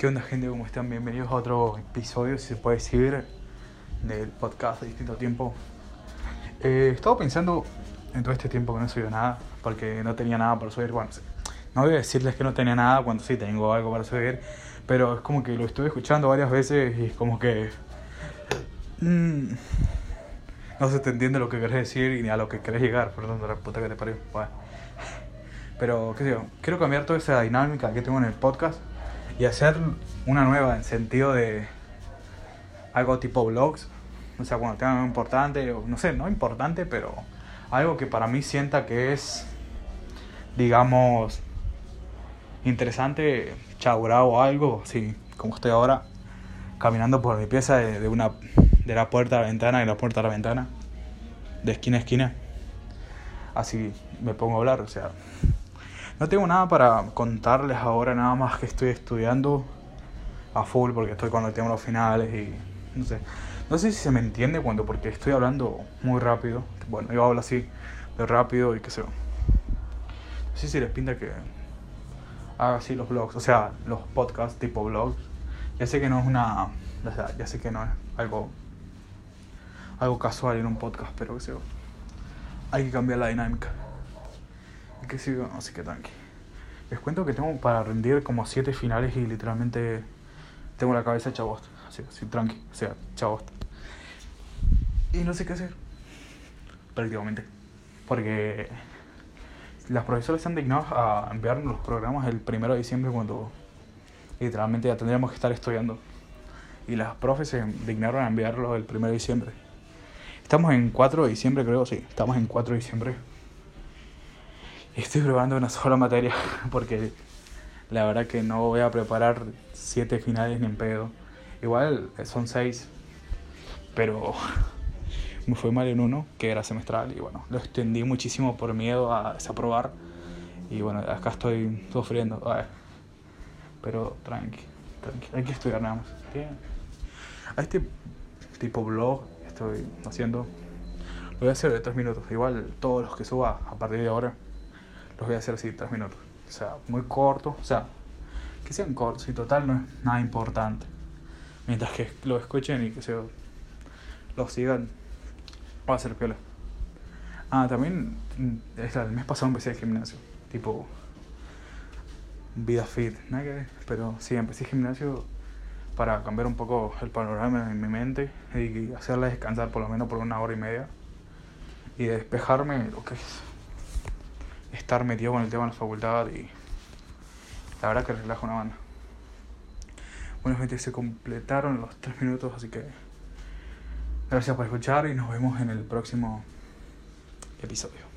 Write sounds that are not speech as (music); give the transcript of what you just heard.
¿Qué onda gente? ¿Cómo están? Bienvenidos a otro episodio, si se puede decir, del podcast de distinto tiempo. Eh, estaba pensando en todo este tiempo que no he subido nada, porque no tenía nada para subir. Bueno, no voy a decirles que no tenía nada cuando sí tengo algo para subir, pero es como que lo estuve escuchando varias veces y es como que... mm, no se te entiende lo que querés decir y ni a lo que querés llegar, perdón, de la puta que te parió. Bueno. Pero, qué sé yo, quiero cambiar toda esa dinámica que tengo en el podcast y hacer una nueva en sentido de algo tipo vlogs. O sea, cuando tenga algo importante, o no sé, no importante, pero algo que para mí sienta que es, digamos, interesante, chaburado o algo, sí, como estoy ahora, caminando por mi pieza de, de una de la puerta a la ventana y la puerta a la ventana, de esquina a esquina. Así me pongo a hablar, o sea, no tengo nada para contarles ahora, nada más que estoy estudiando a full porque estoy cuando tengo los finales y no sé. No sé si se me entiende cuando, porque estoy hablando muy rápido. Bueno, yo hablo así de rápido y qué sé yo. No sé si les pinta que haga así los vlogs, o sea, los podcasts tipo vlogs. Ya sé que no es una, ya sé que no es algo, algo casual en un podcast, pero qué sé. Hay que cambiar la dinámica. Así que tranqui. Les cuento que tengo para rendir como siete finales y literalmente tengo la cabeza hecha bosta. Así, así tranqui, o sea, hecha bosta. Y no sé qué hacer. Prácticamente. Porque las profesoras se han dignado a enviarnos los programas el primero de diciembre cuando literalmente ya tendríamos que estar estudiando. Y las profes se dignaron a enviarlo el primero de diciembre. Estamos en 4 de diciembre, creo, sí. Estamos en 4 de diciembre. Estoy probando una sola materia (laughs) porque la verdad que no voy a preparar siete finales ni en pedo. Igual son seis, pero (laughs) me fue mal en uno, que era semestral, y bueno, lo extendí muchísimo por miedo a desaprobar. Y bueno, acá estoy sufriendo. Ay, pero tranqui, tranqui, hay que estudiar nada más. A este tipo blog estoy haciendo, lo voy a hacer de tres minutos. Igual todos los que suba a partir de ahora los voy a hacer así, tres minutos. O sea, muy corto, o sea, que sean cortos y total no es nada importante. Mientras que lo escuchen y que se lo sigan, va a ser piola. Ah, también mm, el mes pasado empecé el gimnasio, tipo vida fit, nada que pero sí, empecé el gimnasio para cambiar un poco el panorama en mi mente y hacerla descansar por lo menos por una hora y media y despejarme lo que es estar metido con el tema de la facultad y la verdad que relaja una banda. Bueno gente, se completaron los tres minutos, así que gracias por escuchar y nos vemos en el próximo episodio.